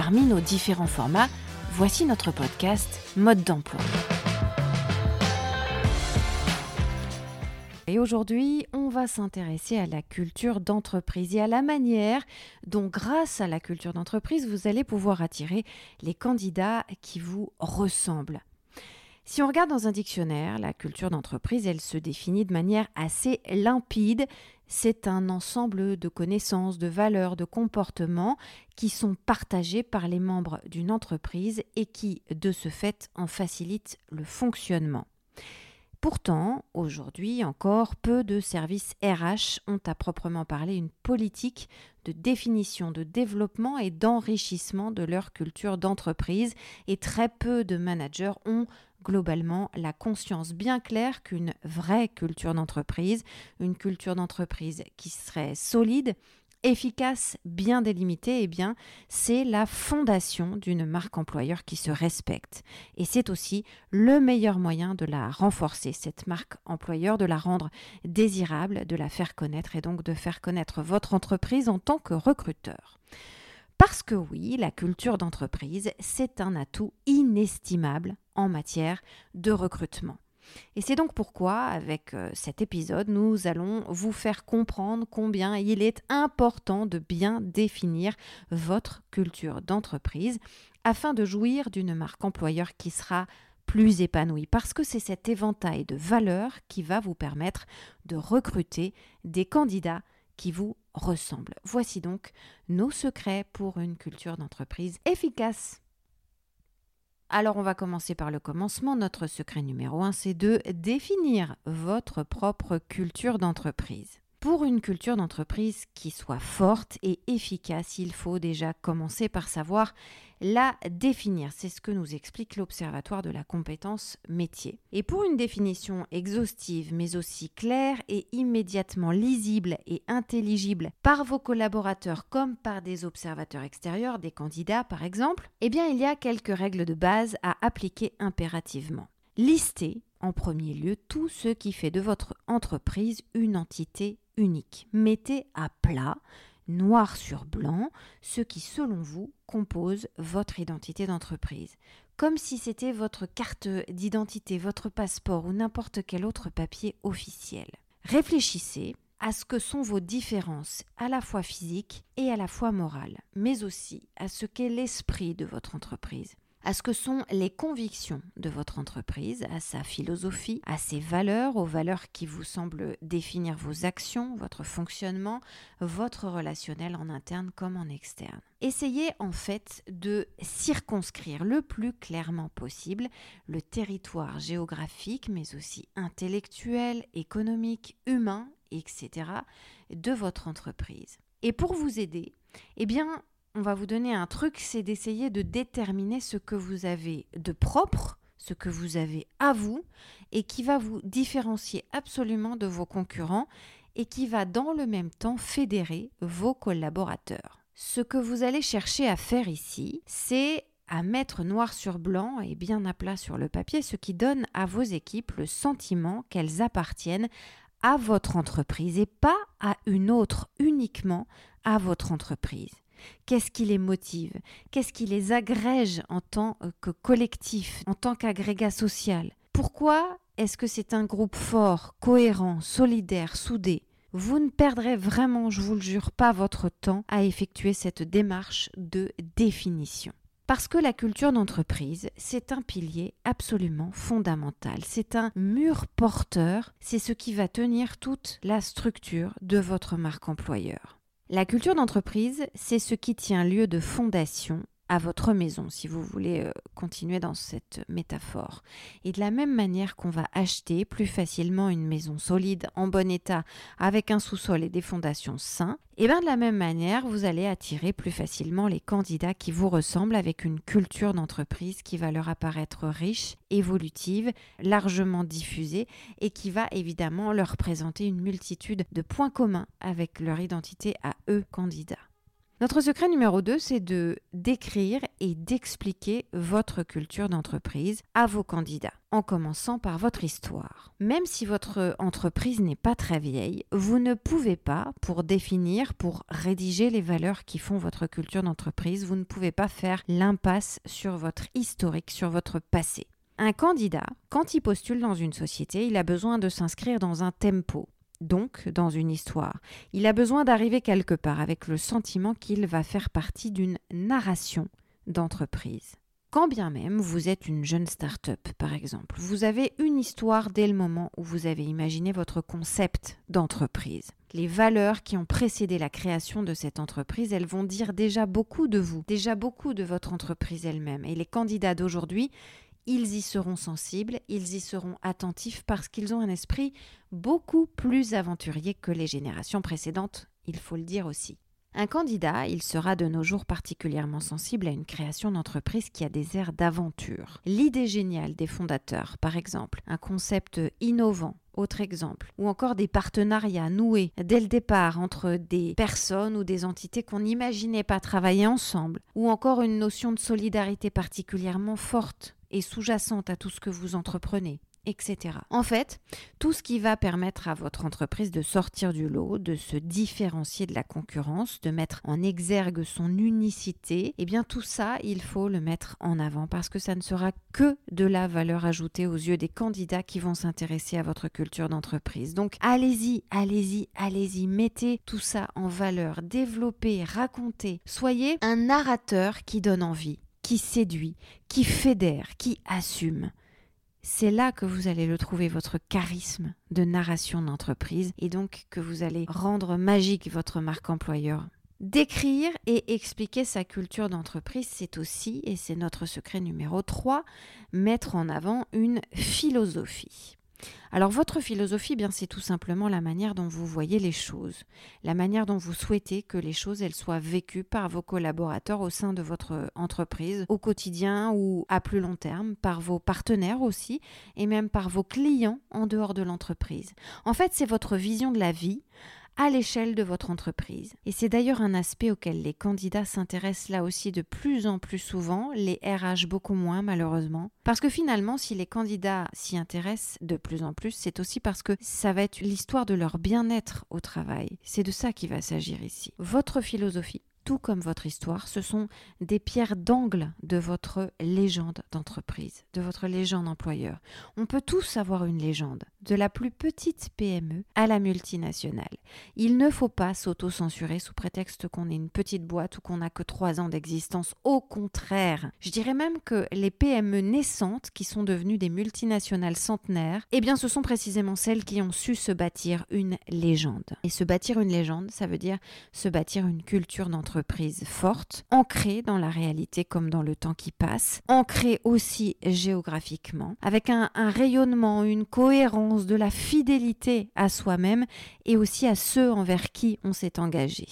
Parmi nos différents formats, voici notre podcast Mode d'emploi. Et aujourd'hui, on va s'intéresser à la culture d'entreprise et à la manière dont, grâce à la culture d'entreprise, vous allez pouvoir attirer les candidats qui vous ressemblent. Si on regarde dans un dictionnaire, la culture d'entreprise, elle se définit de manière assez limpide. C'est un ensemble de connaissances, de valeurs, de comportements qui sont partagés par les membres d'une entreprise et qui, de ce fait, en facilitent le fonctionnement. Pourtant, aujourd'hui encore, peu de services RH ont à proprement parler une politique de définition, de développement et d'enrichissement de leur culture d'entreprise et très peu de managers ont globalement la conscience bien claire qu'une vraie culture d'entreprise, une culture d'entreprise qui serait solide, efficace, bien délimitée, eh bien, c'est la fondation d'une marque employeur qui se respecte. Et c'est aussi le meilleur moyen de la renforcer, cette marque employeur, de la rendre désirable, de la faire connaître et donc de faire connaître votre entreprise en tant que recruteur. Parce que oui, la culture d'entreprise, c'est un atout inestimable en matière de recrutement. Et c'est donc pourquoi, avec euh, cet épisode, nous allons vous faire comprendre combien il est important de bien définir votre culture d'entreprise afin de jouir d'une marque employeur qui sera plus épanouie, parce que c'est cet éventail de valeurs qui va vous permettre de recruter des candidats qui vous ressemblent. Voici donc nos secrets pour une culture d'entreprise efficace. Alors on va commencer par le commencement. Notre secret numéro un, c'est de définir votre propre culture d'entreprise. Pour une culture d'entreprise qui soit forte et efficace, il faut déjà commencer par savoir la définir. C'est ce que nous explique l'Observatoire de la compétence métier. Et pour une définition exhaustive, mais aussi claire et immédiatement lisible et intelligible par vos collaborateurs comme par des observateurs extérieurs, des candidats par exemple, eh bien il y a quelques règles de base à appliquer impérativement. Listez en premier lieu tout ce qui fait de votre entreprise une entité Mettez à plat, noir sur blanc, ce qui, selon vous, compose votre identité d'entreprise. Comme si c'était votre carte d'identité, votre passeport ou n'importe quel autre papier officiel. Réfléchissez à ce que sont vos différences à la fois physiques et à la fois morales, mais aussi à ce qu'est l'esprit de votre entreprise à ce que sont les convictions de votre entreprise, à sa philosophie, à ses valeurs, aux valeurs qui vous semblent définir vos actions, votre fonctionnement, votre relationnel en interne comme en externe. Essayez en fait de circonscrire le plus clairement possible le territoire géographique, mais aussi intellectuel, économique, humain, etc., de votre entreprise. Et pour vous aider, eh bien, on va vous donner un truc, c'est d'essayer de déterminer ce que vous avez de propre, ce que vous avez à vous, et qui va vous différencier absolument de vos concurrents et qui va dans le même temps fédérer vos collaborateurs. Ce que vous allez chercher à faire ici, c'est à mettre noir sur blanc et bien à plat sur le papier, ce qui donne à vos équipes le sentiment qu'elles appartiennent à votre entreprise et pas à une autre, uniquement à votre entreprise. Qu'est-ce qui les motive? Qu'est-ce qui les agrège en tant que collectif, en tant qu'agrégat social? Pourquoi est-ce que c'est un groupe fort, cohérent, solidaire, soudé? Vous ne perdrez vraiment, je vous le jure, pas votre temps à effectuer cette démarche de définition. Parce que la culture d'entreprise, c'est un pilier absolument fondamental. C'est un mur porteur, c'est ce qui va tenir toute la structure de votre marque employeur. La culture d'entreprise, c'est ce qui tient lieu de fondation à votre maison, si vous voulez euh, continuer dans cette métaphore. Et de la même manière qu'on va acheter plus facilement une maison solide, en bon état, avec un sous-sol et des fondations sains, et bien de la même manière, vous allez attirer plus facilement les candidats qui vous ressemblent avec une culture d'entreprise qui va leur apparaître riche, évolutive, largement diffusée et qui va évidemment leur présenter une multitude de points communs avec leur identité à eux candidats. Notre secret numéro 2, c'est de d'écrire et d'expliquer votre culture d'entreprise à vos candidats, en commençant par votre histoire. Même si votre entreprise n'est pas très vieille, vous ne pouvez pas, pour définir, pour rédiger les valeurs qui font votre culture d'entreprise, vous ne pouvez pas faire l'impasse sur votre historique, sur votre passé. Un candidat, quand il postule dans une société, il a besoin de s'inscrire dans un tempo, donc dans une histoire. Il a besoin d'arriver quelque part avec le sentiment qu'il va faire partie d'une narration d'entreprise. Quand bien même vous êtes une jeune start-up, par exemple, vous avez une histoire dès le moment où vous avez imaginé votre concept d'entreprise. Les valeurs qui ont précédé la création de cette entreprise, elles vont dire déjà beaucoup de vous, déjà beaucoup de votre entreprise elle-même. Et les candidats d'aujourd'hui, ils y seront sensibles, ils y seront attentifs parce qu'ils ont un esprit beaucoup plus aventurier que les générations précédentes, il faut le dire aussi. Un candidat, il sera de nos jours particulièrement sensible à une création d'entreprise qui a des airs d'aventure. L'idée géniale des fondateurs, par exemple, un concept innovant, autre exemple, ou encore des partenariats noués dès le départ entre des personnes ou des entités qu'on n'imaginait pas travailler ensemble, ou encore une notion de solidarité particulièrement forte et sous-jacente à tout ce que vous entreprenez, etc. En fait, tout ce qui va permettre à votre entreprise de sortir du lot, de se différencier de la concurrence, de mettre en exergue son unicité, eh bien tout ça, il faut le mettre en avant parce que ça ne sera que de la valeur ajoutée aux yeux des candidats qui vont s'intéresser à votre culture d'entreprise. Donc allez-y, allez-y, allez-y, mettez tout ça en valeur, développez, racontez, soyez un narrateur qui donne envie qui séduit, qui fédère, qui assume. C'est là que vous allez le trouver, votre charisme de narration d'entreprise, et donc que vous allez rendre magique votre marque employeur. Décrire et expliquer sa culture d'entreprise, c'est aussi, et c'est notre secret numéro 3, mettre en avant une philosophie. Alors votre philosophie, bien c'est tout simplement la manière dont vous voyez les choses, la manière dont vous souhaitez que les choses elles soient vécues par vos collaborateurs au sein de votre entreprise au quotidien ou à plus long terme, par vos partenaires aussi et même par vos clients en dehors de l'entreprise. En fait, c'est votre vision de la vie à l'échelle de votre entreprise. Et c'est d'ailleurs un aspect auquel les candidats s'intéressent là aussi de plus en plus souvent, les RH beaucoup moins malheureusement. Parce que finalement, si les candidats s'y intéressent de plus en plus, c'est aussi parce que ça va être l'histoire de leur bien-être au travail. C'est de ça qu'il va s'agir ici. Votre philosophie, tout comme votre histoire, ce sont des pierres d'angle de votre légende d'entreprise, de votre légende employeur. On peut tous avoir une légende, de la plus petite PME à la multinationale. Il ne faut pas s'auto-censurer sous prétexte qu'on est une petite boîte ou qu'on n'a que trois ans d'existence. Au contraire, je dirais même que les PME naissantes qui sont devenues des multinationales centenaires, eh bien ce sont précisément celles qui ont su se bâtir une légende. Et se bâtir une légende, ça veut dire se bâtir une culture d'entreprise prise forte, ancrée dans la réalité comme dans le temps qui passe, ancrée aussi géographiquement, avec un rayonnement, une cohérence, de la fidélité à soi-même et aussi à ceux envers qui on s'est engagé.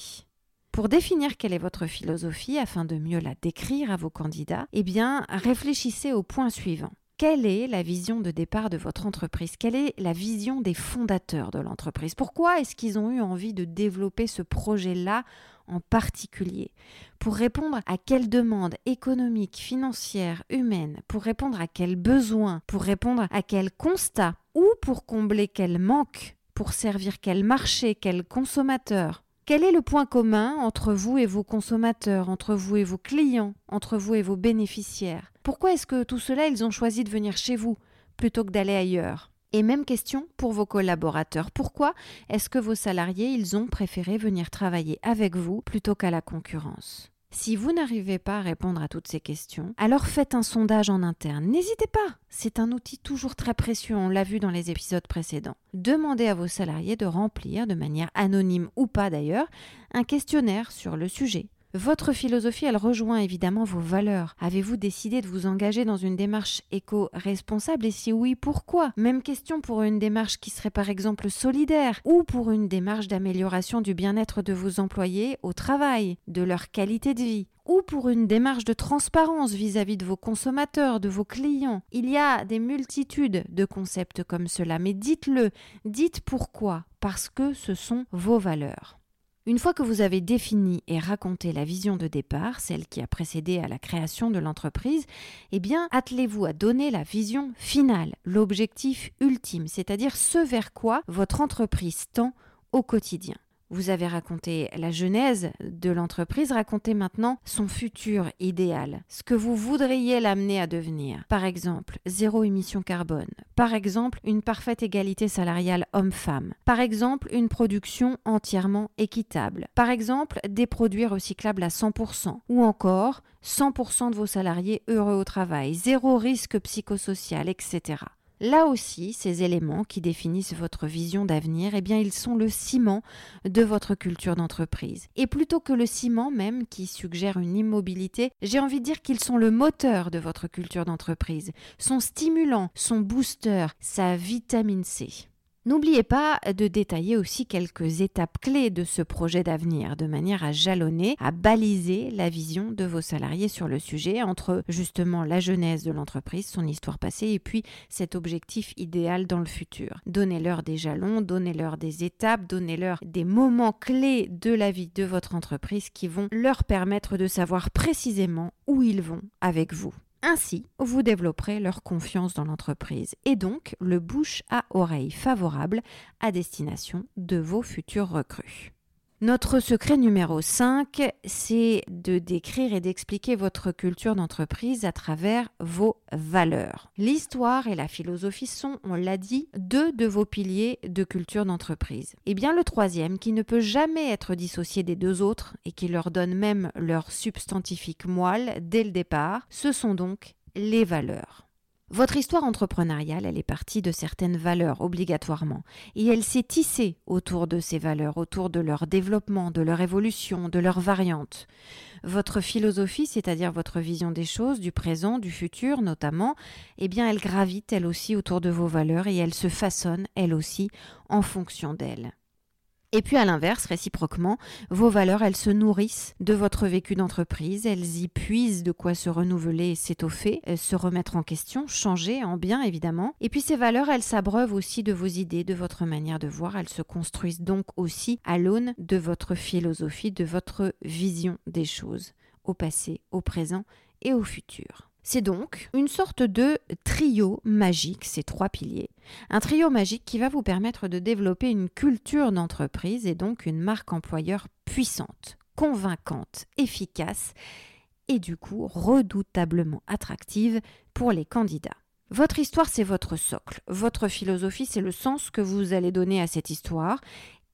Pour définir quelle est votre philosophie afin de mieux la décrire à vos candidats, eh bien, réfléchissez au point suivant. Quelle est la vision de départ de votre entreprise? Quelle est la vision des fondateurs de l'entreprise? Pourquoi est-ce qu'ils ont eu envie de développer ce projet-là en particulier? Pour répondre à quelles demandes économiques, financières, humaines? Pour répondre à quels besoins? Pour répondre à quels constats? Ou pour combler quel manque Pour servir quel marché, quel consommateur? Quel est le point commun entre vous et vos consommateurs, entre vous et vos clients, entre vous et vos bénéficiaires? Pourquoi est-ce que tout cela, ils ont choisi de venir chez vous plutôt que d'aller ailleurs? Et même question pour vos collaborateurs. Pourquoi est-ce que vos salariés, ils ont préféré venir travailler avec vous plutôt qu'à la concurrence? Si vous n'arrivez pas à répondre à toutes ces questions, alors faites un sondage en interne. N'hésitez pas, c'est un outil toujours très précieux, on l'a vu dans les épisodes précédents. Demandez à vos salariés de remplir, de manière anonyme ou pas d'ailleurs, un questionnaire sur le sujet. Votre philosophie, elle rejoint évidemment vos valeurs. Avez-vous décidé de vous engager dans une démarche éco-responsable? Et si oui, pourquoi? Même question pour une démarche qui serait par exemple solidaire ou pour une démarche d'amélioration du bien-être de vos employés au travail, de leur qualité de vie ou pour une démarche de transparence vis-à-vis de vos consommateurs, de vos clients. Il y a des multitudes de concepts comme cela, mais dites-le, dites pourquoi, parce que ce sont vos valeurs. Une fois que vous avez défini et raconté la vision de départ, celle qui a précédé à la création de l'entreprise, eh bien, attelez-vous à donner la vision finale, l'objectif ultime, c'est-à-dire ce vers quoi votre entreprise tend au quotidien. Vous avez raconté la genèse de l'entreprise, racontez maintenant son futur idéal, ce que vous voudriez l'amener à devenir. Par exemple, zéro émission carbone. Par exemple, une parfaite égalité salariale homme-femme. Par exemple, une production entièrement équitable. Par exemple, des produits recyclables à 100%. Ou encore, 100% de vos salariés heureux au travail, zéro risque psychosocial, etc. Là aussi, ces éléments qui définissent votre vision d'avenir, eh bien, ils sont le ciment de votre culture d'entreprise. Et plutôt que le ciment même qui suggère une immobilité, j'ai envie de dire qu'ils sont le moteur de votre culture d'entreprise, son stimulant, son booster, sa vitamine C. N'oubliez pas de détailler aussi quelques étapes clés de ce projet d'avenir, de manière à jalonner, à baliser la vision de vos salariés sur le sujet, entre justement la genèse de l'entreprise, son histoire passée, et puis cet objectif idéal dans le futur. Donnez-leur des jalons, donnez-leur des étapes, donnez-leur des moments clés de la vie de votre entreprise qui vont leur permettre de savoir précisément où ils vont avec vous. Ainsi, vous développerez leur confiance dans l'entreprise et donc le bouche à oreille favorable à destination de vos futurs recrues. Notre secret numéro 5, c'est de décrire et d'expliquer votre culture d'entreprise à travers vos valeurs. L'histoire et la philosophie sont, on l'a dit, deux de vos piliers de culture d'entreprise. Et bien le troisième, qui ne peut jamais être dissocié des deux autres et qui leur donne même leur substantifique moelle dès le départ, ce sont donc les valeurs. Votre histoire entrepreneuriale, elle est partie de certaines valeurs obligatoirement, et elle s'est tissée autour de ces valeurs, autour de leur développement, de leur évolution, de leurs variantes. Votre philosophie, c'est-à-dire votre vision des choses, du présent, du futur notamment, eh bien elle gravite elle aussi autour de vos valeurs et elle se façonne elle aussi en fonction d'elles. Et puis à l'inverse, réciproquement, vos valeurs, elles se nourrissent de votre vécu d'entreprise, elles y puisent de quoi se renouveler s'étoffer, euh, se remettre en question, changer en bien évidemment. Et puis ces valeurs, elles s'abreuvent aussi de vos idées, de votre manière de voir, elles se construisent donc aussi à l'aune de votre philosophie, de votre vision des choses, au passé, au présent et au futur. C'est donc une sorte de trio magique, ces trois piliers. Un trio magique qui va vous permettre de développer une culture d'entreprise et donc une marque employeur puissante, convaincante, efficace et du coup redoutablement attractive pour les candidats. Votre histoire, c'est votre socle. Votre philosophie, c'est le sens que vous allez donner à cette histoire.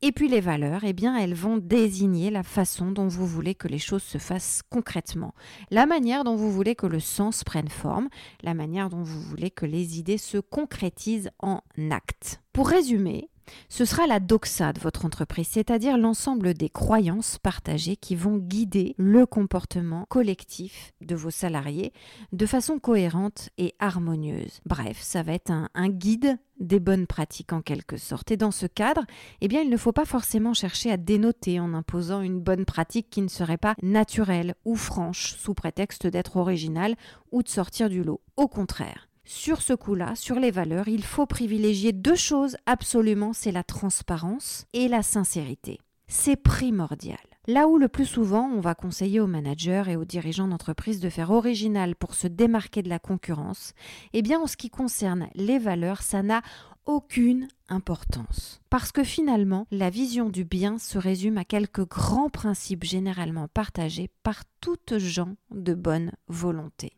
Et puis les valeurs, eh bien, elles vont désigner la façon dont vous voulez que les choses se fassent concrètement, la manière dont vous voulez que le sens prenne forme, la manière dont vous voulez que les idées se concrétisent en actes. Pour résumer, ce sera la doxa de votre entreprise, c'est-à-dire l'ensemble des croyances partagées qui vont guider le comportement collectif de vos salariés de façon cohérente et harmonieuse. Bref, ça va être un, guide des bonnes pratiques en quelque sorte. Et dans ce cadre, eh bien, il ne faut pas forcément chercher à dénoter en imposant une bonne pratique qui ne serait pas naturelle ou franche sous prétexte d'être originale ou de sortir du lot. Au contraire, sur ce coup-là, sur les valeurs, il faut privilégier deux choses absolument, c'est la transparence et la sincérité. C'est primordial. Là où le plus souvent on va conseiller aux managers et aux dirigeants d'entreprise de faire original pour se démarquer de la concurrence, eh bien en ce qui concerne les valeurs, ça n'a aucune importance. Parce que finalement, la vision du bien se résume à quelques grands principes généralement partagés par toutes gens de bonne volonté.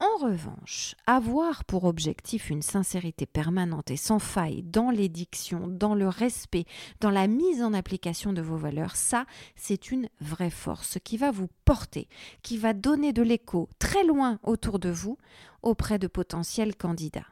En revanche, avoir pour objectif une sincérité permanente et sans faille dans l'édiction, dans le respect, dans la mise en application de vos valeurs, ça, c'est une vraie force qui va vous porter, qui va donner de l'écho très loin autour de vous auprès de potentiels candidats.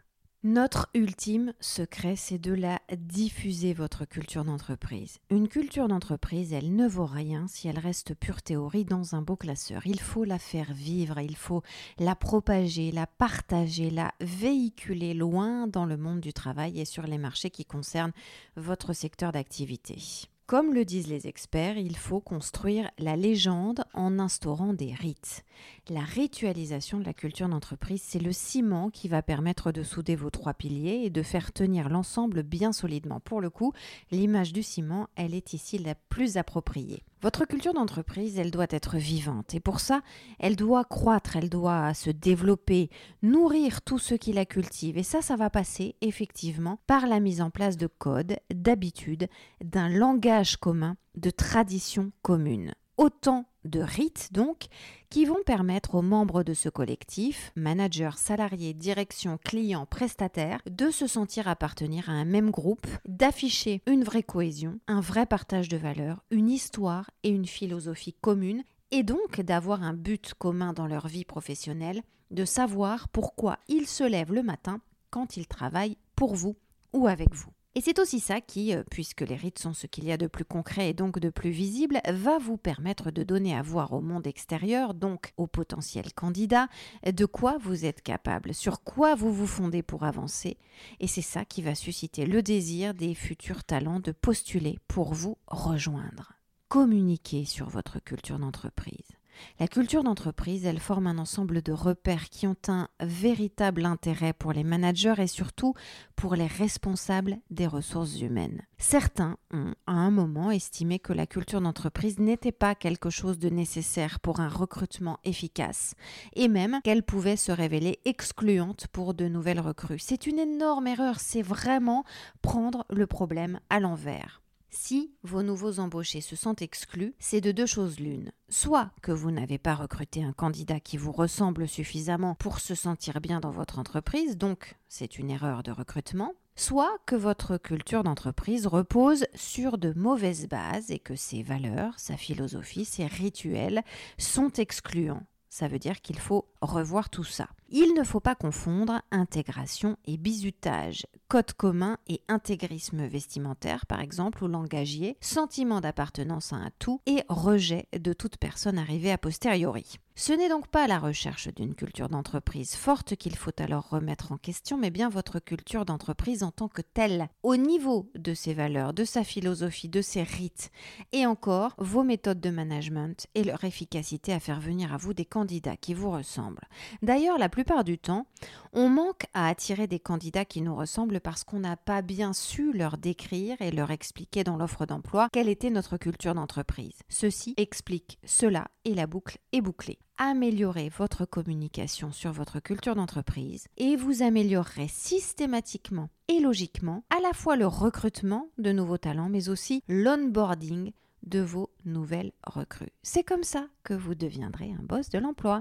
Notre ultime secret, c'est de la diffuser, votre culture d'entreprise. Une culture d'entreprise, elle ne vaut rien si elle reste pure théorie dans un beau classeur. Il faut la faire vivre, il faut la propager, la partager, la véhiculer loin dans le monde du travail et sur les marchés qui concernent votre secteur d'activité. Comme le disent les experts, il faut construire la légende en instaurant des rites. La ritualisation de la culture d'entreprise, c'est le ciment qui va permettre de souder vos trois piliers et de faire tenir l'ensemble bien solidement. Pour le coup, l'image du ciment, elle est ici la plus appropriée. Votre culture d'entreprise, elle doit être vivante et pour ça, elle doit croître, elle doit se développer, nourrir tous ceux qui la cultivent. Et ça, ça va passer effectivement par la mise en place de codes, d'habitudes, d'un langage commun, de traditions communes. Autant de rites donc qui vont permettre aux membres de ce collectif, managers, salariés, direction, clients, prestataires, de se sentir appartenir à un même groupe, d'afficher une vraie cohésion, un vrai partage de valeurs, une histoire et une philosophie commune, et donc d'avoir un but commun dans leur vie professionnelle, de savoir pourquoi ils se lèvent le matin quand ils travaillent pour vous ou avec vous. Et c'est aussi ça qui, euh, puisque les rites sont ce qu'il y a de plus concret et donc de plus visible, va vous permettre de donner à voir au monde extérieur, donc aux potentiels candidats, de quoi vous êtes capable, sur quoi vous vous fondez pour avancer. Et c'est ça qui va susciter le désir des futurs talents de postuler pour vous rejoindre. Communiquez sur votre culture d'entreprise. La culture d'entreprise, elle forme un ensemble de repères qui ont un véritable intérêt pour les managers et surtout pour les responsables des ressources humaines. Certains ont à un moment estimé que la culture d'entreprise n'était pas quelque chose de nécessaire pour un recrutement efficace et même qu'elle pouvait se révéler excluante pour de nouvelles recrues. C'est une énorme erreur, c'est vraiment prendre le problème à l'envers. Si vos nouveaux embauchés se sentent exclus, c'est de deux choses l'une. Soit que vous n'avez pas recruté un candidat qui vous ressemble suffisamment pour se sentir bien dans votre entreprise, donc c'est une erreur de recrutement, soit que votre culture d'entreprise repose sur de mauvaises bases et que ses valeurs, sa philosophie, ses rituels sont excluants ça veut dire qu'il faut revoir tout ça. Il ne faut pas confondre intégration et bizutage, code commun et intégrisme vestimentaire par exemple ou langagier, sentiment d'appartenance à un tout et rejet de toute personne arrivée a posteriori. Ce n'est donc pas la recherche d'une culture d'entreprise forte qu'il faut alors remettre en question, mais bien votre culture d'entreprise en tant que telle, au niveau de ses valeurs, de sa philosophie, de ses rites, et encore vos méthodes de management et leur efficacité à faire venir à vous des candidats qui vous ressemblent. D'ailleurs, la plupart du temps, on manque à attirer des candidats qui nous ressemblent parce qu'on n'a pas bien su leur décrire et leur expliquer dans l'offre d'emploi quelle était notre culture d'entreprise. Ceci explique cela et la boucle est bouclée améliorer votre communication sur votre culture d'entreprise et vous améliorerez systématiquement et logiquement à la fois le recrutement de nouveaux talents mais aussi l'onboarding de vos nouvelles recrues. C'est comme ça que vous deviendrez un boss de l'emploi.